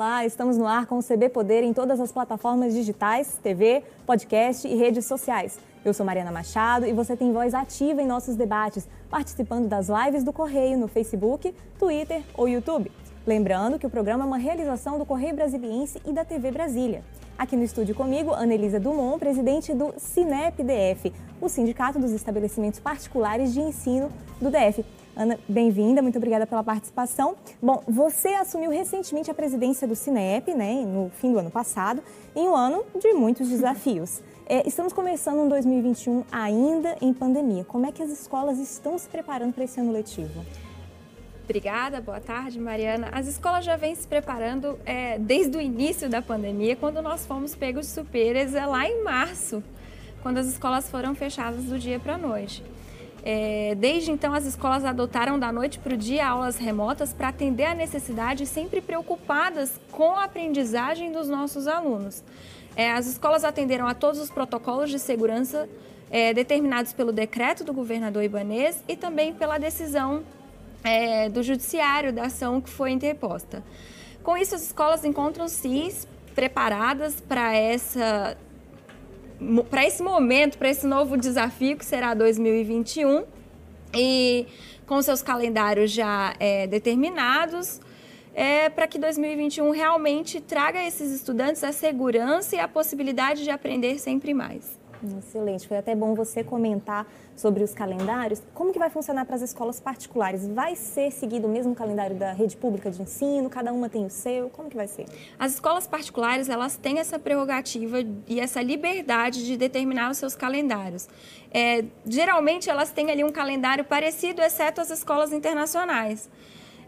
Olá, estamos no ar com o CB Poder em todas as plataformas digitais, TV, podcast e redes sociais. Eu sou Mariana Machado e você tem voz ativa em nossos debates, participando das lives do Correio no Facebook, Twitter ou YouTube. Lembrando que o programa é uma realização do Correio Brasiliense e da TV Brasília. Aqui no estúdio comigo, Anelisa Dumont, presidente do CINEP-DF, o Sindicato dos Estabelecimentos Particulares de Ensino do DF. Ana, bem-vinda, muito obrigada pela participação. Bom, você assumiu recentemente a presidência do CINEP, né, no fim do ano passado, em um ano de muitos desafios. É, estamos começando um 2021 ainda em pandemia. Como é que as escolas estão se preparando para esse ano letivo? Obrigada, boa tarde, Mariana. As escolas já vêm se preparando é, desde o início da pandemia, quando nós fomos pegos de surpresa lá em março, quando as escolas foram fechadas do dia para a noite. É, desde então, as escolas adotaram da noite para o dia aulas remotas para atender a necessidade, sempre preocupadas com a aprendizagem dos nossos alunos. É, as escolas atenderam a todos os protocolos de segurança é, determinados pelo decreto do governador Ibanês e também pela decisão é, do judiciário da ação que foi interposta. Com isso, as escolas encontram-se preparadas para essa para esse momento, para esse novo desafio que será 2021 e com seus calendários já é, determinados, é, para que 2021 realmente traga a esses estudantes a segurança e a possibilidade de aprender sempre mais. Excelente, foi até bom você comentar sobre os calendários. Como que vai funcionar para as escolas particulares? Vai ser seguido o mesmo calendário da rede pública de ensino? Cada uma tem o seu? Como que vai ser? As escolas particulares, elas têm essa prerrogativa e essa liberdade de determinar os seus calendários. É, geralmente, elas têm ali um calendário parecido, exceto as escolas internacionais.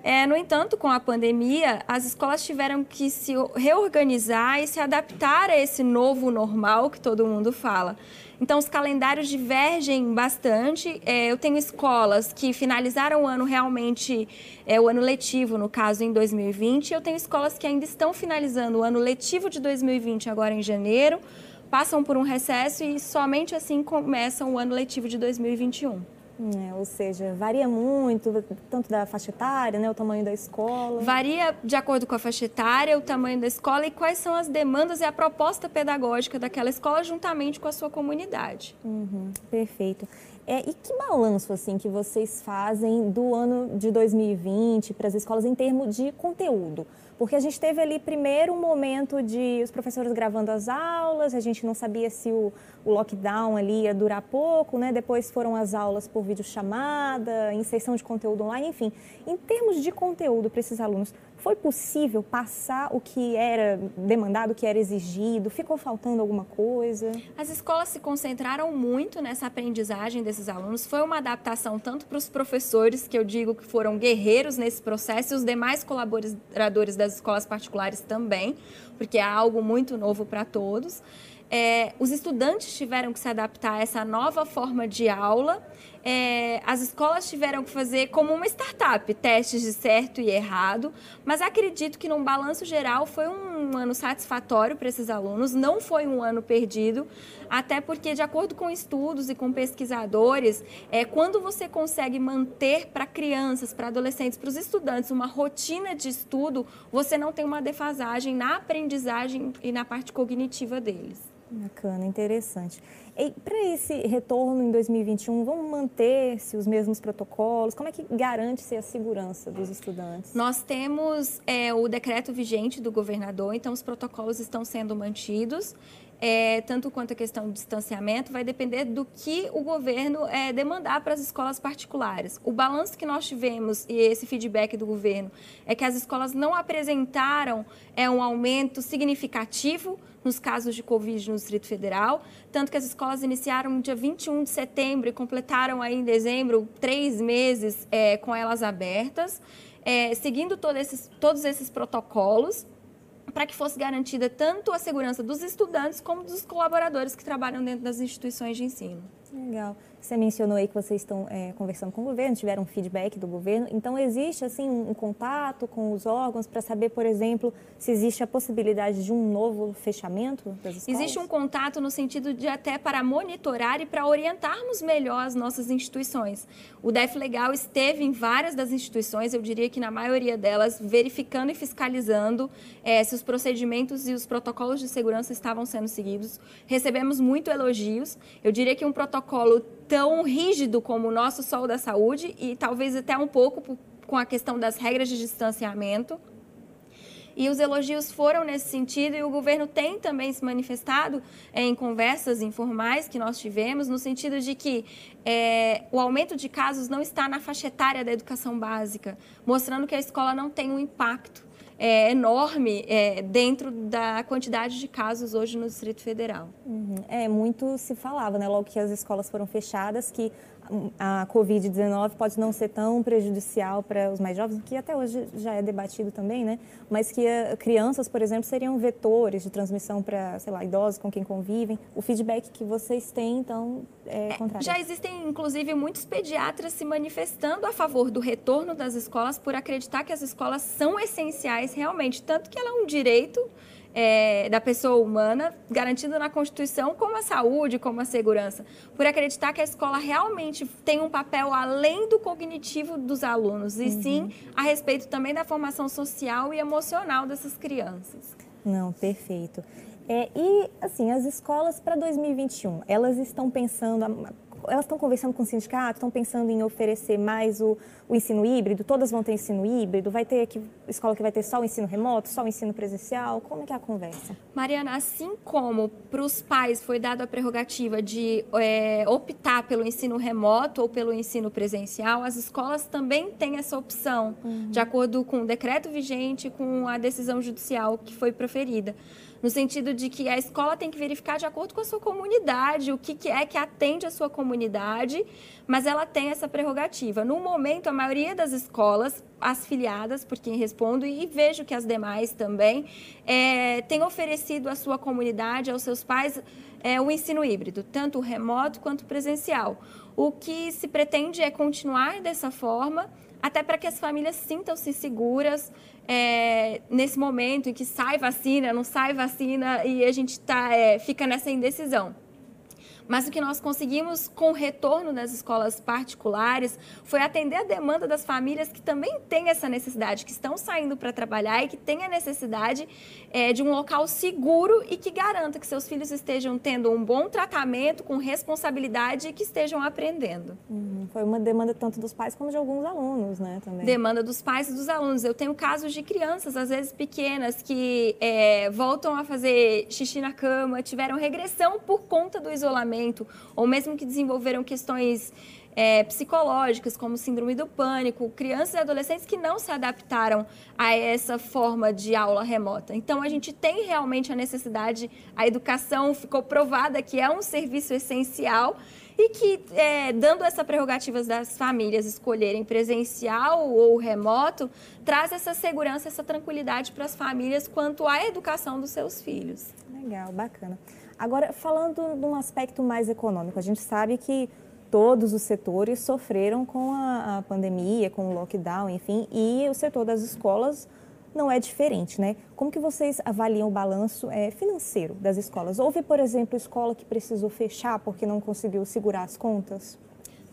É, no entanto, com a pandemia, as escolas tiveram que se reorganizar e se adaptar a esse novo normal que todo mundo fala. Então, os calendários divergem bastante. É, eu tenho escolas que finalizaram o ano realmente, é, o ano letivo, no caso, em 2020. Eu tenho escolas que ainda estão finalizando o ano letivo de 2020, agora em janeiro, passam por um recesso e somente assim começam o ano letivo de 2021. É, ou seja, varia muito, tanto da faixa etária, né, o tamanho da escola. Varia de acordo com a faixa etária, o tamanho da escola e quais são as demandas e a proposta pedagógica daquela escola juntamente com a sua comunidade. Uhum, perfeito. É, e que balanço assim que vocês fazem do ano de 2020 para as escolas em termos de conteúdo? Porque a gente teve ali primeiro um momento de os professores gravando as aulas, a gente não sabia se o, o lockdown ali ia durar pouco, né? Depois foram as aulas por videochamada, inserção de conteúdo online, enfim. Em termos de conteúdo para esses alunos, foi possível passar o que era demandado, o que era exigido? Ficou faltando alguma coisa? As escolas se concentraram muito nessa aprendizagem desses alunos. Foi uma adaptação tanto para os professores, que eu digo que foram guerreiros nesse processo, e os demais colaboradores das escolas particulares também, porque é algo muito novo para todos. É, os estudantes tiveram que se adaptar a essa nova forma de aula é, as escolas tiveram que fazer como uma startup, testes de certo e errado, mas acredito que num balanço geral foi um ano satisfatório para esses alunos, não foi um ano perdido, até porque de acordo com estudos e com pesquisadores, é, quando você consegue manter para crianças, para adolescentes, para os estudantes uma rotina de estudo, você não tem uma defasagem na aprendizagem e na parte cognitiva deles. Bacana, interessante. E para esse retorno em 2021, vamos manter-se os mesmos protocolos? Como é que garante-se a segurança dos estudantes? Nós temos é, o decreto vigente do governador, então os protocolos estão sendo mantidos. É, tanto quanto a questão do distanciamento, vai depender do que o governo é, demandar para as escolas particulares. O balanço que nós tivemos e esse feedback do governo é que as escolas não apresentaram é, um aumento significativo nos casos de Covid no Distrito Federal, tanto que as escolas iniciaram no dia 21 de setembro e completaram aí em dezembro três meses é, com elas abertas, é, seguindo todo esses, todos esses protocolos para que fosse garantida tanto a segurança dos estudantes como dos colaboradores que trabalham dentro das instituições de ensino. Legal. Você mencionou aí que vocês estão é, conversando com o governo, tiveram feedback do governo. Então, existe assim um, um contato com os órgãos para saber, por exemplo, se existe a possibilidade de um novo fechamento das escolas? Existe um contato no sentido de até para monitorar e para orientarmos melhor as nossas instituições. O DEF Legal esteve em várias das instituições, eu diria que na maioria delas, verificando e fiscalizando é, se os procedimentos e os protocolos de segurança estavam sendo seguidos. Recebemos muito elogios. Eu diria que um protocolo tão rígido como o nosso Sol da Saúde e talvez até um pouco com a questão das regras de distanciamento. E os elogios foram nesse sentido, e o governo tem também se manifestado é, em conversas informais que nós tivemos, no sentido de que é, o aumento de casos não está na faixa etária da educação básica, mostrando que a escola não tem um impacto é, enorme é, dentro da quantidade de casos hoje no Distrito Federal. Uhum. É, muito se falava, né, logo que as escolas foram fechadas, que a Covid-19 pode não ser tão prejudicial para os mais jovens, que até hoje já é debatido também, né? Mas que eh, crianças, por exemplo, seriam vetores de transmissão para, sei lá, idosos com quem convivem. O feedback que vocês têm, então, é, é contrário. Já existem, inclusive, muitos pediatras se manifestando a favor do retorno das escolas por acreditar que as escolas são essenciais realmente, tanto que ela é um direito é, da pessoa humana, garantido na Constituição, como a saúde, como a segurança, por acreditar que a escola realmente tem um papel além do cognitivo dos alunos, e uhum. sim a respeito também da formação social e emocional dessas crianças. Não, perfeito. É, e, assim, as escolas para 2021, elas estão pensando, elas estão conversando com o sindicato, estão pensando em oferecer mais o, o, ensino híbrido, todas vão ter ensino híbrido, vai ter aqui, escola que vai ter só o ensino remoto, só o ensino presencial, como é que é a conversa? Mariana, assim como para os pais foi dada a prerrogativa de é, optar pelo ensino remoto ou pelo ensino presencial, as escolas também têm essa opção, uhum. de acordo com o decreto vigente, com a decisão judicial que foi proferida no sentido de que a escola tem que verificar de acordo com a sua comunidade, o que, é que atende a sua comunidade, mas ela tem essa prerrogativa. No momento, a maioria das escolas, as filiadas, por quem respondo, e vejo que as demais também, é, tem oferecido à sua comunidade, aos seus pais, é, o ensino híbrido, tanto remoto quanto presencial. O que se pretende é continuar dessa forma, até para que as famílias sintam-se seguras é, nesse momento em que sai vacina, não sai vacina e a gente tá, é, fica nessa indecisão. Mas o que nós conseguimos com o retorno das escolas particulares foi atender a demanda das famílias que também têm essa necessidade, que estão saindo para trabalhar e que têm a necessidade é, de um local seguro e que garanta que seus filhos estejam tendo um bom tratamento, com responsabilidade e que estejam aprendendo. Uhum. Foi uma demanda tanto dos pais como de alguns alunos, né? Também. Demanda dos pais e dos alunos. Eu tenho casos de crianças, às vezes pequenas, que é, voltam a fazer xixi na cama, tiveram regressão por conta do isolamento ou mesmo que desenvolveram questões é, psicológicas, como síndrome do pânico, crianças e adolescentes que não se adaptaram a essa forma de aula remota. Então, a gente tem realmente a necessidade, a educação ficou provada que é um serviço essencial e que, é, dando essa prerrogativa das famílias escolherem presencial ou remoto, traz essa segurança, essa tranquilidade para as famílias quanto à educação dos seus filhos. Legal, bacana. Agora, falando de um aspecto mais econômico, a gente sabe que todos os setores sofreram com a, a, pandemia, com o lockdown, enfim, e o setor das escolas não é diferente, né? Como que vocês avaliam o balanço é, financeiro das escolas? Houve, por exemplo, escola que precisou fechar porque não conseguiu segurar as contas?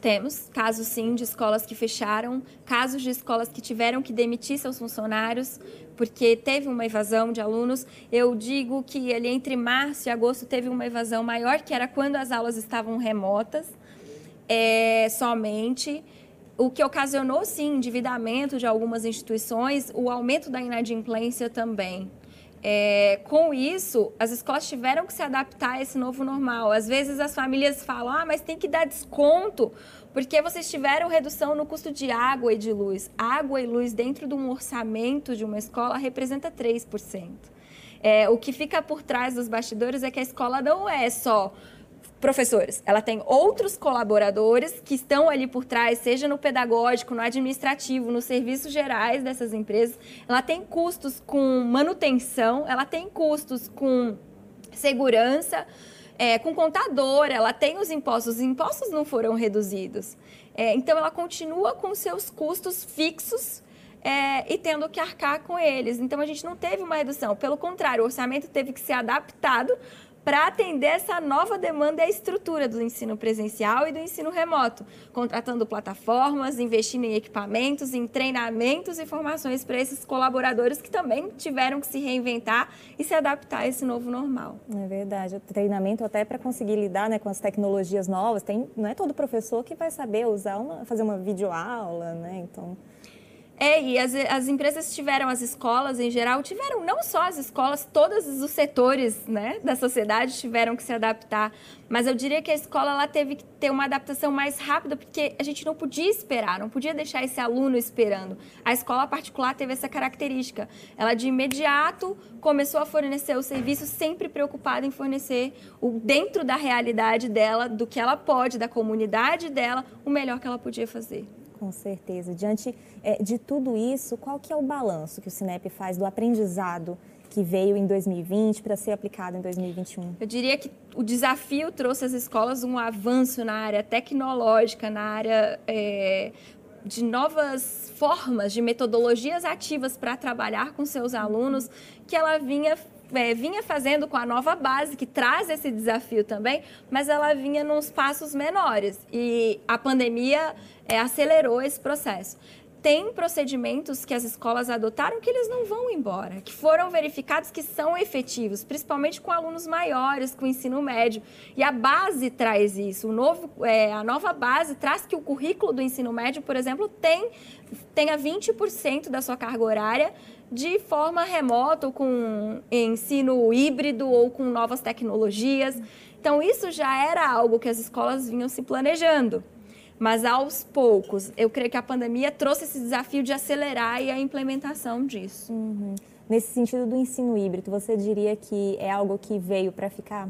Temos casos, sim, de escolas que fecharam, casos de escolas que tiveram que demitir seus funcionários porque teve uma evasão de alunos. Eu digo que ali entre março e agosto teve uma evasão maior, que era quando as aulas estavam remotas, é, somente o que ocasionou, sim, endividamento de algumas instituições, o aumento da inadimplência também. É, com isso, as escolas tiveram que se adaptar a esse novo normal. Às vezes as famílias falam, ah, mas tem que dar desconto, porque vocês tiveram redução no custo de água e de luz. Água e luz dentro de um orçamento de uma escola representa 3%. É, o que fica por trás dos bastidores é que a escola não é só professores. Ela tem outros colaboradores que estão ali por trás, seja no pedagógico, no administrativo, nos serviços gerais dessas empresas. Ela tem custos com manutenção, ela tem custos com segurança. é, com contador, ela tem os impostos, os impostos não foram reduzidos. É, então, ela continua com seus custos fixos é, e tendo que arcar com eles. Então, a gente não teve uma redução. Pelo contrário, o orçamento teve que ser adaptado para atender essa nova demanda e a estrutura do ensino presencial e do ensino remoto, contratando plataformas, investindo em equipamentos, em treinamentos e formações para esses colaboradores que também tiveram que se reinventar e se adaptar a esse novo normal. É verdade, o treinamento até para conseguir lidar né, com as tecnologias novas, tem, não é todo professor que vai saber usar uma, fazer uma videoaula, né? Então é, e as, as empresas tiveram, as escolas em geral, tiveram, não só as escolas, todos os setores né, da sociedade tiveram que se adaptar. Mas eu diria que a escola ela teve que ter uma adaptação mais rápida, porque a gente não podia esperar, não podia deixar esse aluno esperando. A escola particular teve essa característica. Ela, de imediato, começou a fornecer o serviço, sempre preocupada em fornecer, o, dentro da realidade dela, do que ela pode, da comunidade dela, o melhor que ela podia fazer. Com certeza. Diante é, de tudo isso, qual que é o balanço que o Cinep faz do aprendizado que veio em 2020 para ser aplicado em 2021? Eu diria que o desafio trouxe às escolas um avanço na área tecnológica, na área é, de novas formas, de metodologias ativas para trabalhar com seus alunos, que ela vinha é, vinha fazendo com a nova base, que traz esse desafio também, mas ela vinha nos passos menores. E a pandemia é, acelerou esse processo tem procedimentos que as escolas adotaram que eles não vão embora, que foram verificados que são efetivos, principalmente com alunos maiores, com ensino médio. E a base traz isso. Novo, é, a nova base traz que o currículo do ensino médio, por exemplo, tem, tenha 20% da sua carga horária de forma remota, com ensino híbrido ou com novas tecnologias. Então, isso já era algo que as escolas vinham se planejando. Mas aos poucos, eu creio que a pandemia trouxe esse desafio de acelerar a implementação disso. Uhum. Nesse sentido do ensino híbrido, você diria que é algo que veio para ficar?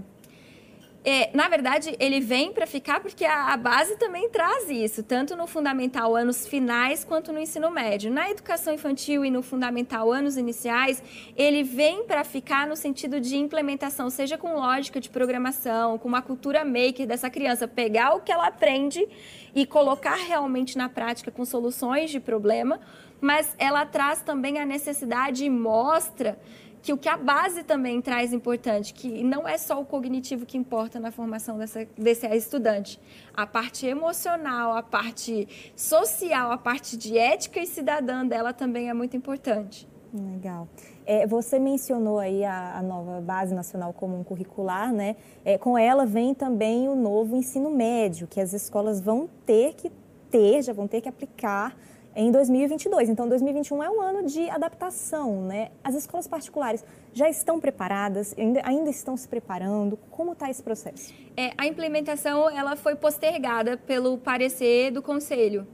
É, na verdade, ele vem para ficar porque a, a, base também traz isso, tanto no fundamental anos finais quanto no ensino médio. Na educação infantil e no fundamental anos iniciais, ele vem para ficar no sentido de implementação, seja com lógica de programação, com uma cultura maker dessa criança, pegar o que ela aprende e colocar realmente na prática com soluções de problema, mas ela traz também a necessidade e mostra que o que a base também traz importante, que não é só o cognitivo que importa na formação dessa, desse estudante. A parte emocional, a parte social, a parte de ética e cidadã dela também é muito importante. Legal. É, você mencionou aí a, a, nova Base Nacional Comum Curricular, né? É, com ela vem também o novo ensino médio, que as escolas vão ter que ter, já vão ter que aplicar em 2022. Então, 2021 é um ano de adaptação, né? As escolas particulares já estão preparadas, ainda, ainda estão se preparando? Como está esse processo? É, a implementação ela foi postergada pelo parecer do Conselho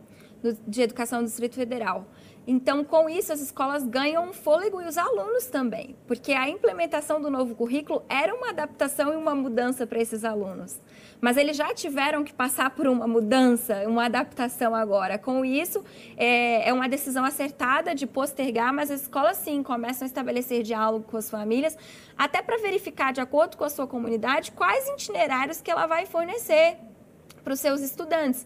de Educação do Distrito Federal. Então, com isso, as escolas ganham fôlego e os alunos também, porque a implementação do novo currículo era uma adaptação e uma mudança para esses alunos. Mas eles já tiveram que passar por uma mudança, uma adaptação agora. Com isso, é, é uma decisão acertada de postergar, mas as escolas sim começam a estabelecer diálogo com as famílias, até para verificar, de acordo com a sua comunidade, quais itinerários que ela vai fornecer para os seus estudantes.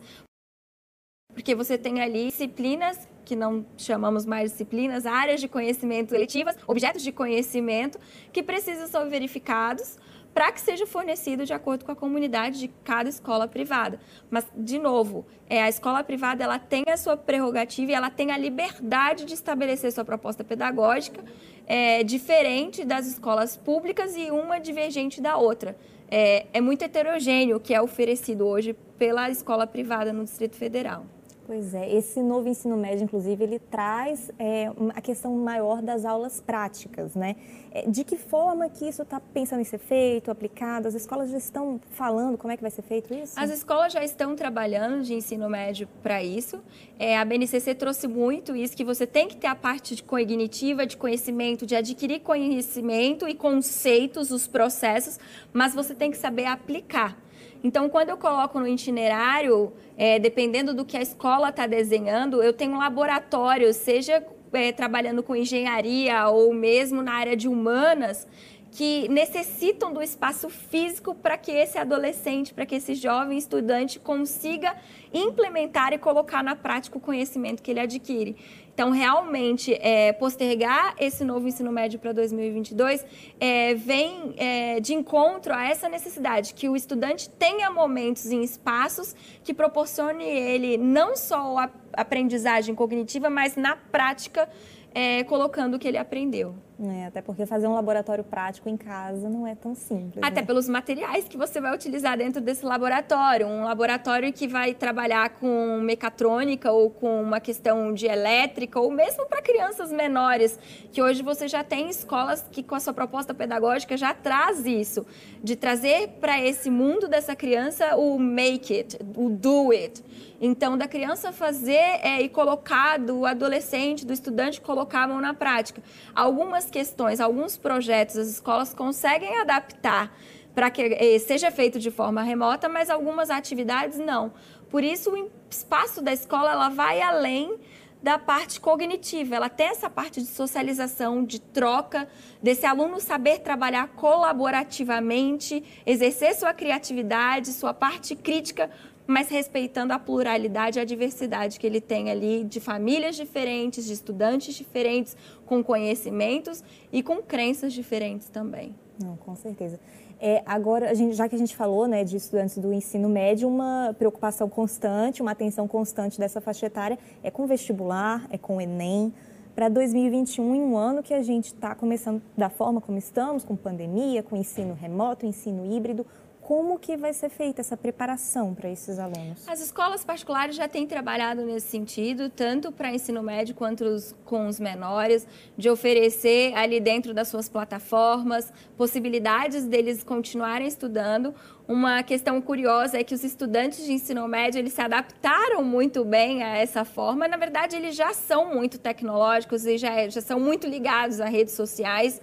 Porque você tem ali disciplinas que não chamamos mais disciplinas, áreas de conhecimento eletivas, objetos de conhecimento que precisam ser verificados para que seja fornecido de acordo com a comunidade de cada escola privada. Mas, de novo, é, a escola privada ela tem a sua prerrogativa e ela tem a liberdade de estabelecer sua proposta pedagógica é, diferente das escolas públicas e uma divergente da outra. É, é muito heterogêneo o que é oferecido hoje pela escola privada no Distrito Federal. Pois é, esse novo ensino médio, inclusive, ele traz é, a questão maior das aulas práticas, né? É, de que forma que isso está pensando em ser feito, aplicado? As escolas já estão falando como é que vai ser feito isso? As escolas já estão trabalhando de ensino médio para isso. É, a BNCC trouxe muito isso, que você tem que ter a parte de cognitiva, de conhecimento, de adquirir conhecimento e conceitos, os processos, mas você tem que saber aplicar. Então, quando eu coloco no itinerário, é, dependendo do que a escola está desenhando, eu tenho um laboratório, seja é, trabalhando com engenharia ou mesmo na área de humanas, que necessitam do espaço físico para que esse adolescente, para que esse jovem estudante consiga implementar e colocar na prática o conhecimento que ele adquire. Então, realmente, é, postergar esse novo ensino médio para 2022 é, vem é, de encontro a essa necessidade que o estudante tenha momentos em espaços que proporcione ele não só a aprendizagem cognitiva, mas na prática é, colocando o que ele aprendeu. É, até porque fazer um laboratório prático em casa não é tão simples. Até né? pelos materiais que você vai utilizar dentro desse laboratório. Um laboratório que vai trabalhar com mecatrônica ou com uma questão de elétrica, ou mesmo para crianças menores, que hoje você já tem escolas que, com a sua proposta pedagógica, já traz isso, de trazer para esse mundo dessa criança o make it, o do it. Então, da criança fazer é, e colocar, do adolescente, do estudante, colocar a mão na prática. Algumas questões, alguns projetos, as escolas conseguem adaptar para que eh, seja feito de forma remota, mas algumas atividades não. Por isso, o espaço da escola ela vai além da parte cognitiva. Ela tem essa parte de socialização, de troca, desse aluno saber trabalhar colaborativamente, exercer sua criatividade, sua parte crítica mas respeitando a pluralidade e a diversidade que ele tem ali de famílias diferentes, de estudantes diferentes, com conhecimentos e com crenças diferentes também. Não, com certeza. É, agora, gente, já que a gente falou né, de estudantes do ensino médio, uma preocupação constante, uma atenção constante dessa faixa etária é com vestibular, é com o Enem. Para 2021, em um ano que a gente está começando da forma como estamos, com pandemia, com ensino remoto, ensino híbrido, como que vai ser feita essa preparação para esses alunos? As escolas particulares já têm trabalhado nesse sentido, tanto para ensino médio quanto os, com os menores, de oferecer ali dentro das suas plataformas possibilidades deles continuarem estudando. Uma questão curiosa é que os estudantes de ensino médio eles se adaptaram muito bem a essa forma. Na verdade, eles já são muito tecnológicos e já, já são muito ligados a redes sociais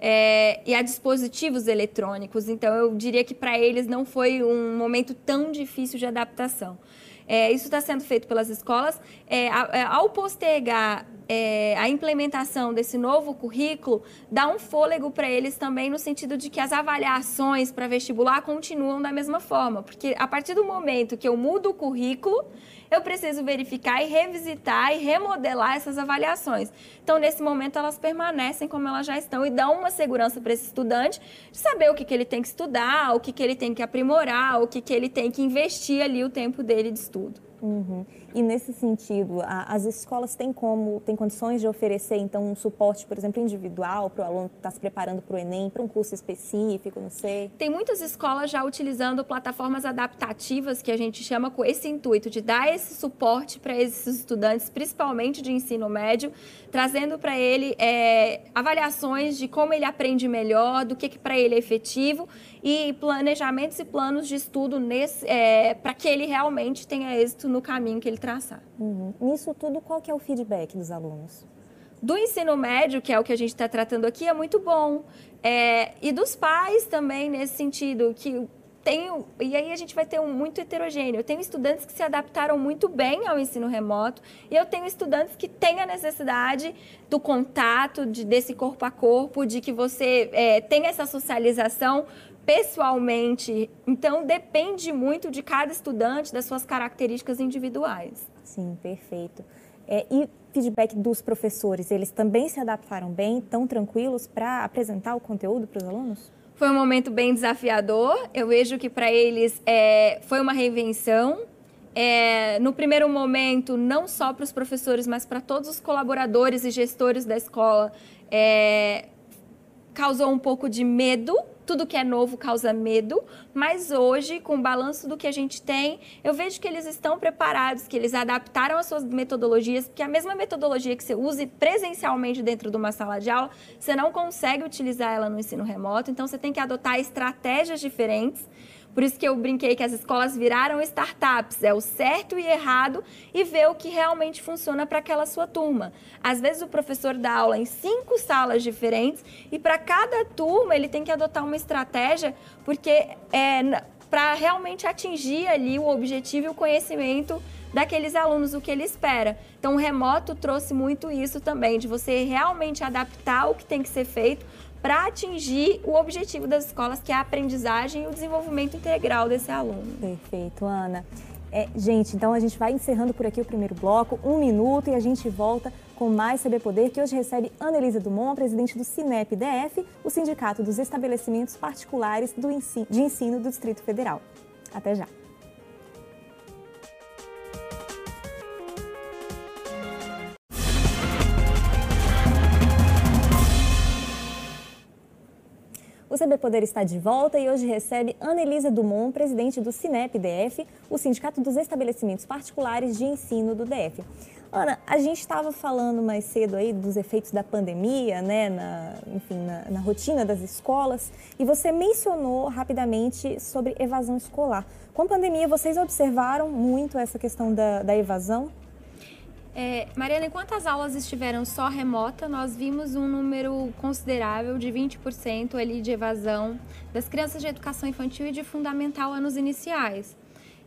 é, e a dispositivos eletrônicos. Então, eu diria que para eles não foi um momento tão difícil de adaptação. É, isso está sendo feito pelas escolas. É, é ao postergar é, a implementação desse novo currículo, dá um fôlego para eles também no sentido de que as avaliações para vestibular continuam da mesma forma. Porque a partir do momento que eu mudo o currículo, eu preciso verificar e revisitar e remodelar essas avaliações. Então, nesse momento, elas permanecem como elas já estão e dão uma segurança para esse estudante de saber o que, que ele tem que estudar, o que, que ele tem que aprimorar, o que, que ele tem que investir ali o tempo dele de estudo. Uhum. E nesse sentido, a, as escolas têm como, têm condições de oferecer então um suporte, por exemplo, individual para o aluno que está se preparando para o Enem, para um curso específico, não sei? Tem muitas escolas já utilizando plataformas adaptativas que a gente chama com esse intuito de dar esse suporte para esses estudantes, principalmente de ensino médio, trazendo para ele é, avaliações de como ele aprende melhor, do que, que para ele é efetivo e planejamentos e planos de estudo é, para que ele realmente tenha êxito no caminho que ele traçar. Uhum. Nisso tudo, qual que é o feedback dos alunos? Do ensino médio, que é o que a gente está tratando aqui, é muito bom. É, e dos pais também, nesse sentido, que tenho, e aí a gente vai ter um muito heterogêneo. Eu tenho estudantes que se adaptaram muito bem ao ensino remoto e eu tenho estudantes que têm a necessidade do contato, de, desse corpo a corpo, de que você é, tenha essa socialização pessoalmente. Então, depende muito de cada estudante, das suas características individuais. Sim, perfeito. É, e feedback dos professores, eles também se adaptaram bem, tão tranquilos para apresentar o conteúdo para os alunos? Foi um momento bem desafiador. Eu vejo que para eles é, foi uma reinvenção. É, no primeiro momento, não só para os professores, mas para todos os colaboradores e gestores da escola, é, causou um pouco de medo tudo que é novo causa medo, mas hoje, com o balanço do que a gente tem, eu vejo que eles estão preparados, que eles adaptaram as suas metodologias, porque a mesma metodologia que você use presencialmente dentro de uma sala de aula, você não consegue utilizar ela no ensino remoto, então você tem que adotar estratégias diferentes por isso que eu brinquei que as escolas viraram startups, é o certo e errado e ver o que realmente funciona para aquela sua turma. Às vezes o professor dá aula em cinco salas diferentes e para cada turma ele tem que adotar uma estratégia, porque é para realmente atingir ali o objetivo e o conhecimento daqueles alunos, o que ele espera. Então, o remoto trouxe muito isso também, de você realmente adaptar o que tem que ser feito para atingir o objetivo das escolas, que é a aprendizagem e o desenvolvimento integral desse aluno. Perfeito, Ana. É, gente, então a gente vai encerrando por aqui o primeiro bloco, um minuto, e a gente volta com mais CB Poder, que hoje recebe Ana Elisa Dumont, presidente do Cinep DF, o Sindicato dos Estabelecimentos Particulares ensino, de Ensino do Distrito Federal. Até já. CB Poder está de volta e hoje recebe Ana Elisa Dumont, presidente do Cinep DF, o Sindicato dos Estabelecimentos Particulares de Ensino do DF. Ana, a gente estava falando mais cedo aí dos efeitos da pandemia, né, na, enfim, na, na, rotina das escolas, e você mencionou rapidamente sobre evasão escolar. Com a pandemia, vocês observaram muito essa questão da, da evasão? É, Mariana, enquanto as aulas estiveram só remota, nós vimos um número considerável de 20% ali de evasão das crianças de educação infantil e de fundamental anos iniciais.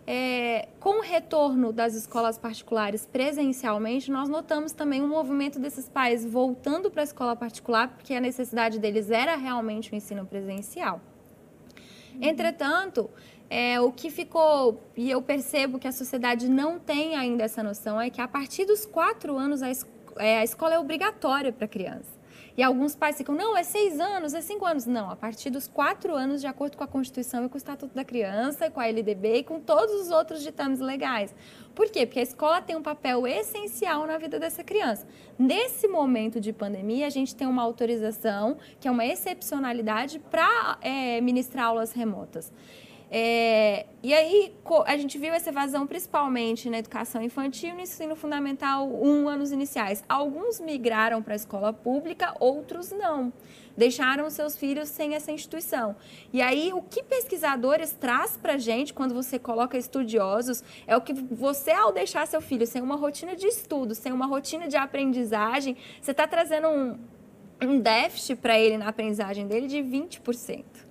É, com o retorno das escolas particulares presencialmente, nós notamos também um movimento desses pais voltando para a escola particular, porque a necessidade deles era realmente o ensino presencial. Entretanto, é, o que ficou, e eu percebo que a sociedade não tem ainda essa noção, é que a partir dos quatro anos a, es, é, a escola é obrigatória para a criança. E alguns pais ficam, não, é seis anos, é cinco anos. Não, a partir dos quatro anos, de acordo com a Constituição e com o Estatuto da Criança, com a LDB e com todos os outros ditames legais. Por quê? Porque a escola tem um papel essencial na vida dessa criança. Nesse momento de pandemia, a gente tem uma autorização, que é uma excepcionalidade, para é, ministrar aulas remotas. É, e aí a gente viu essa evasão principalmente na educação infantil e no ensino fundamental, um anos iniciais. Alguns migraram para a escola pública, outros não. Deixaram seus filhos sem essa instituição. E aí, o que pesquisadores traz para a gente, quando você coloca estudiosos, é o que você, ao deixar seu filho sem uma rotina de estudo, sem uma rotina de aprendizagem, você está trazendo um, um déficit para ele na aprendizagem dele de 20%.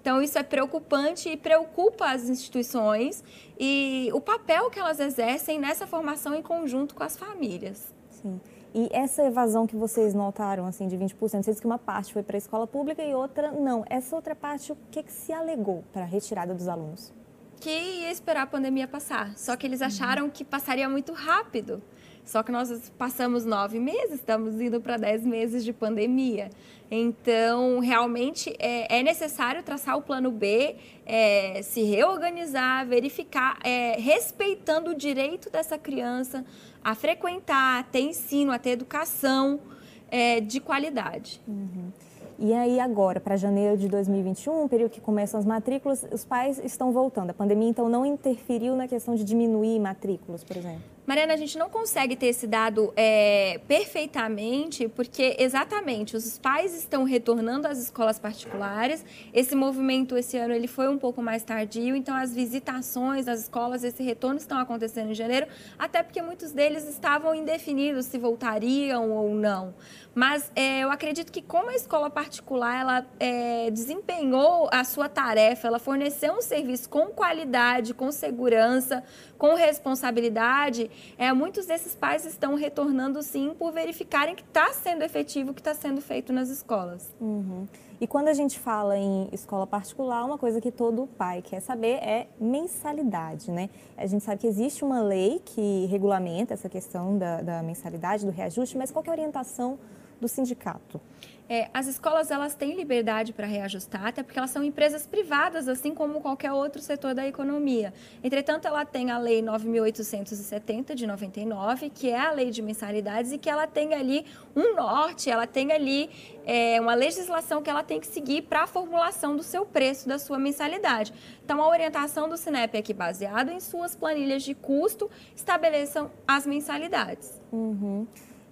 Então, isso é preocupante e preocupa as instituições e o papel que elas exercem nessa formação em conjunto com as famílias. Sim. E essa evasão que vocês notaram, assim, de 20%, vocês disse que uma parte foi para a escola pública e outra não. Essa outra parte, o que, que se alegou para a retirada dos alunos? Que ia esperar a pandemia passar. Só que eles acharam uhum. que passaria muito rápido. Só que nós passamos nove meses, estamos indo para dez meses de pandemia. Então, realmente é, é necessário traçar o plano B, é, se reorganizar, verificar, é, respeitando o direito dessa criança a frequentar, a ter ensino, a ter educação é, de qualidade. Uhum. E aí agora, para janeiro de 2021, período que começam as matrículas, os pais estão voltando. A pandemia então não interferiu na questão de diminuir matrículas, por exemplo? Mariana, a gente não consegue ter esse dado é, perfeitamente, porque exatamente os pais estão retornando às escolas particulares. Esse movimento esse ano ele foi um pouco mais tardio, então as visitações às escolas, esse retorno estão acontecendo em janeiro, até porque muitos deles estavam indefinidos se voltariam ou não. Mas é, eu acredito que como a escola particular ela é, desempenhou a sua tarefa, ela forneceu um serviço com qualidade, com segurança, com responsabilidade, é, muitos desses pais estão retornando sim por verificarem que está sendo efetivo o que está sendo feito nas escolas. Uhum. E quando a gente fala em escola particular, uma coisa que todo pai quer saber é mensalidade, né? A gente sabe que existe uma lei que regulamenta essa questão da, da mensalidade, do reajuste, mas qual é a orientação do sindicato? É, as escolas elas têm liberdade para reajustar, até porque elas são empresas privadas, assim como qualquer outro setor da economia. Entretanto, ela tem a Lei 9.870 de 99, que é a lei de mensalidades, e que ela tem ali um norte, ela tem ali é, uma legislação que ela tem que seguir para a formulação do seu preço, da sua mensalidade. Então, a orientação do Sinep é que, baseado em suas planilhas de custo, estabeleçam as mensalidades. Uhum.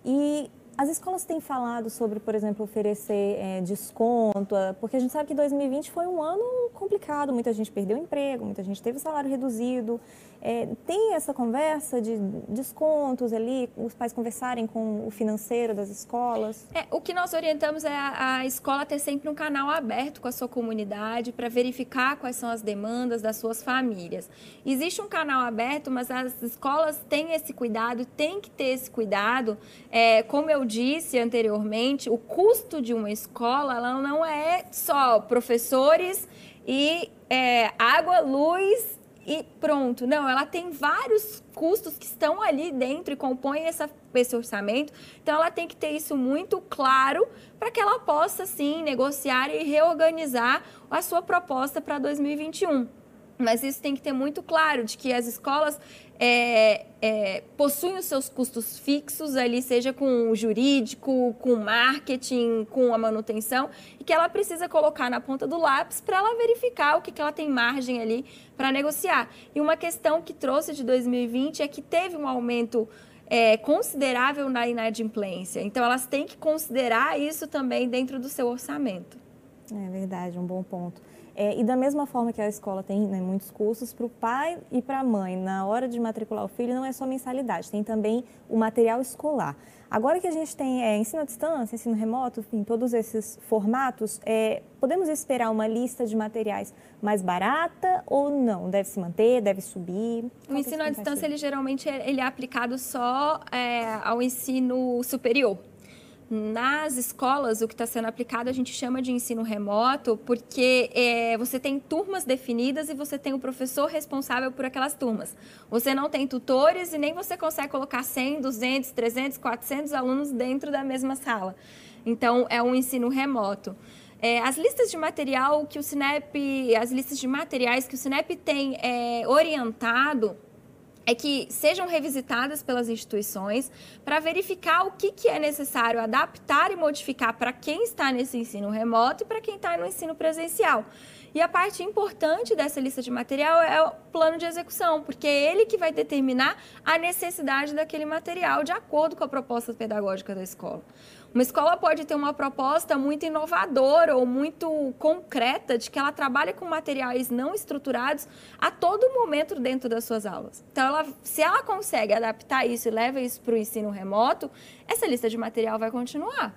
E as escolas têm falado sobre, por exemplo, oferecer é, desconto, eh, porque a gente sabe que 2020 foi um ano complicado, muita gente perdeu emprego, muita gente teve salário reduzido. É, tem essa conversa de descontos ali, os pais conversarem com o financeiro das escolas? É, o que nós orientamos é a, a escola ter sempre um canal aberto com a sua comunidade para verificar quais são as demandas das suas famílias. Existe um canal aberto, mas as escolas têm esse cuidado, têm que ter esse cuidado. É, como eu disse anteriormente, o custo de uma escola ela não é só professores e é, água, luz e pronto. Não, ela tem vários custos que estão ali dentro e compõem essa, esse orçamento. Então, ela tem que ter isso muito claro para que ela possa, sim, negociar e reorganizar a sua proposta para 2021. Mas isso tem que ter muito claro de que as escolas é, é, possuem os seus custos fixos ali, seja com o jurídico, com o marketing, com a manutenção, e que ela precisa colocar na ponta do lápis para ela verificar o que, que ela tem margem ali para negociar. E uma questão que trouxe de 2020 é que teve um aumento é, considerável na inadimplência. Então, elas têm que considerar isso também dentro do seu orçamento. É verdade, um bom ponto. É, e da mesma forma que a escola tem né, muitos custos, para o pai e para a mãe, na hora de matricular o filho, não é só mensalidade, tem também o material escolar. Agora que a gente tem é, ensino à distância, ensino remoto, enfim, todos esses formatos, é, podemos esperar uma lista de materiais mais barata ou não? Deve se manter, deve subir? O é ensino à distância, ele geralmente é, ele é aplicado só é, ao ensino superior. Nas escolas, o que está sendo aplicado a gente chama de ensino remoto, porque é, você tem turmas definidas e você tem o professor responsável por aquelas turmas. Você não tem tutores e nem você consegue colocar 100, 200, 300, 400 alunos dentro da mesma sala. Então, é um ensino remoto. É, as listas de material que o Sinep, as listas de materiais que o Sinep tem é, orientado é que sejam revisitadas pelas instituições para verificar o que, que é necessário adaptar e modificar para quem está nesse ensino remoto e para quem está no ensino presencial. E a parte importante dessa lista de material é o plano de execução, porque é ele que vai determinar a necessidade daquele material de acordo com a proposta pedagógica da escola. Uma escola pode ter uma proposta muito inovadora ou muito concreta de que ela trabalha com materiais não estruturados a todo momento dentro das suas aulas. Então, ela, se ela consegue adaptar isso e leva isso para o ensino remoto, essa lista de material vai continuar.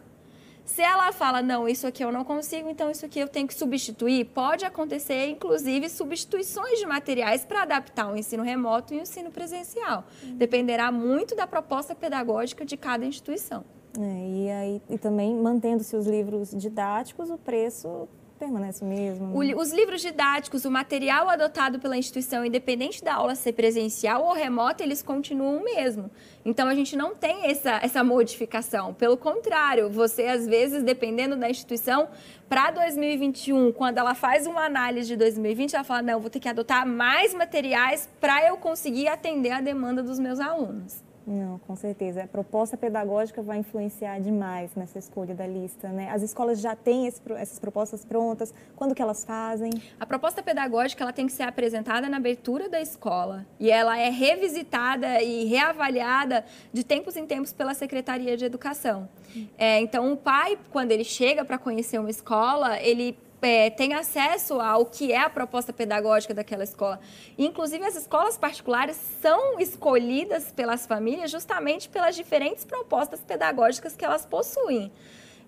Se ela fala, não, isso aqui eu não consigo, então isso aqui eu tenho que substituir, pode acontecer, inclusive, substituições de materiais para adaptar o ensino remoto e o ensino presencial. Dependerá muito da proposta pedagógica de cada instituição. É, e, aí, e também mantendo-se os livros didáticos, o preço permanece o mesmo. O, os livros didáticos, o material adotado pela instituição, independente da aula ser presencial ou remota, eles continuam o mesmo. Então a gente não tem essa, essa modificação. Pelo contrário, você às vezes, dependendo da instituição, para 2021, quando ela faz uma análise de 2020, ela fala: não, vou ter que adotar mais materiais para eu conseguir atender a demanda dos meus alunos. Não, com certeza. A proposta pedagógica vai influenciar demais nessa escolha da lista, né? As escolas já têm esse, essas propostas prontas. Quando que elas fazem? A proposta pedagógica ela tem que ser apresentada na abertura da escola e ela é revisitada e reavaliada de tempos em tempos pela Secretaria de Educação. É, então, o pai, quando ele chega para conhecer uma escola, ele é, tem acesso ao que é a proposta pedagógica daquela escola. Inclusive, as escolas particulares são escolhidas pelas famílias justamente pelas diferentes propostas pedagógicas que elas possuem.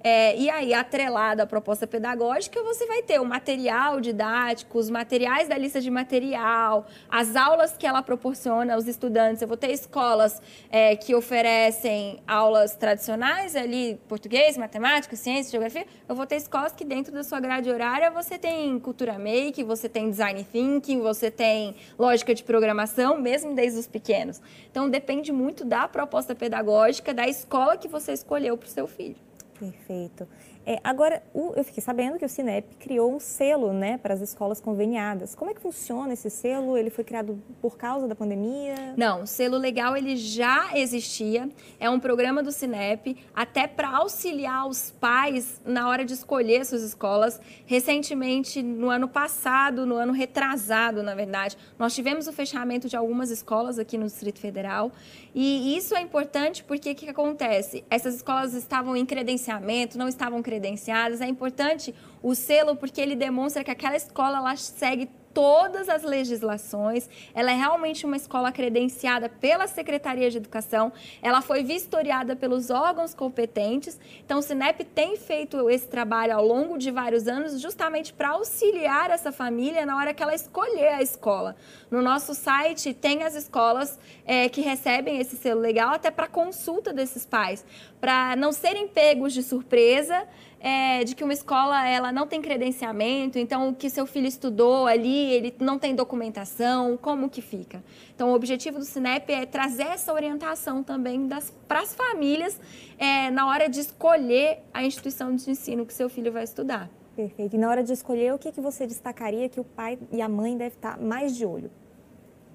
É, e aí, atrelado à proposta pedagógica, você vai ter o material didático, os materiais da lista de material, as aulas que ela proporciona aos estudantes. Eu vou ter escolas é, que oferecem aulas tradicionais ali, português, matemática, ciência, geografia. Eu vou ter escolas que dentro da sua grade horária você tem cultura make, você tem design thinking, você tem lógica de programação, mesmo desde os pequenos. Então, depende muito da proposta pedagógica, da escola que você escolheu para o seu filho. Perfeito. É, agora, o, eu fiquei sabendo que o Cinep criou um selo né, para as escolas conveniadas. Como é que funciona esse selo? Ele foi criado por causa da pandemia? Não, o selo legal ele já existia. É um programa do Cinep, até para auxiliar os pais na hora de escolher suas escolas. Recentemente, no ano passado, no ano retrasado, na verdade, nós tivemos o fechamento de algumas escolas aqui no Distrito Federal. E isso é importante porque o que acontece? Essas escolas estavam em credenciamento, não estavam credenciadas. É importante o selo porque ele demonstra que aquela escola ela segue todas as legislações. Ela é realmente uma escola credenciada pela Secretaria de Educação. Ela foi vistoriada pelos órgãos competentes. Então, o Sinep tem feito esse trabalho ao longo de vários anos, justamente para auxiliar essa família na hora que ela escolher a escola. No nosso site tem as escolas é, que recebem esse selo legal até para consulta desses pais, para não serem pegos de surpresa é, de que uma escola ela não tem credenciamento, então o que seu filho estudou ali, ele não tem documentação, como que fica? Então o objetivo do Sinep é trazer essa orientação também para as famílias é, na hora de escolher a instituição de ensino que seu filho vai estudar. Perfeito. E na hora de escolher, o que, que você destacaria que o pai e a mãe devem estar mais de olho?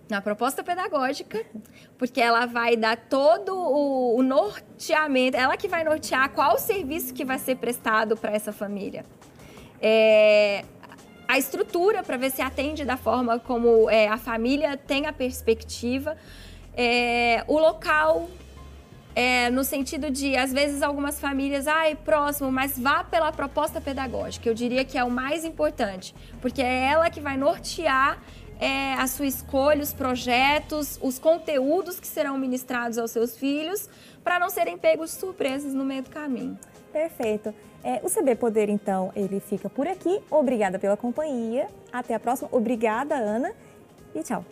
Na proposta pedagógica, porque ela vai dar todo o, o norteamento, ela que vai nortear qual o serviço que vai ser prestado para essa família. É, a estrutura para ver se atende da forma como é, a família tem a perspectiva, é, o local, é, no sentido de, às vezes, algumas famílias, ai, próximo, mas vá pela proposta pedagógica. Eu diria que é o mais importante, porque é ela que vai nortear é, a sua escolha, os projetos, os conteúdos que serão ministrados aos seus filhos, para não serem pegos surpresas no meio do caminho. Perfeito. É, o CB Poder, então, ele fica por aqui. Obrigada pela companhia. Até a próxima. Obrigada, Ana. E tchau.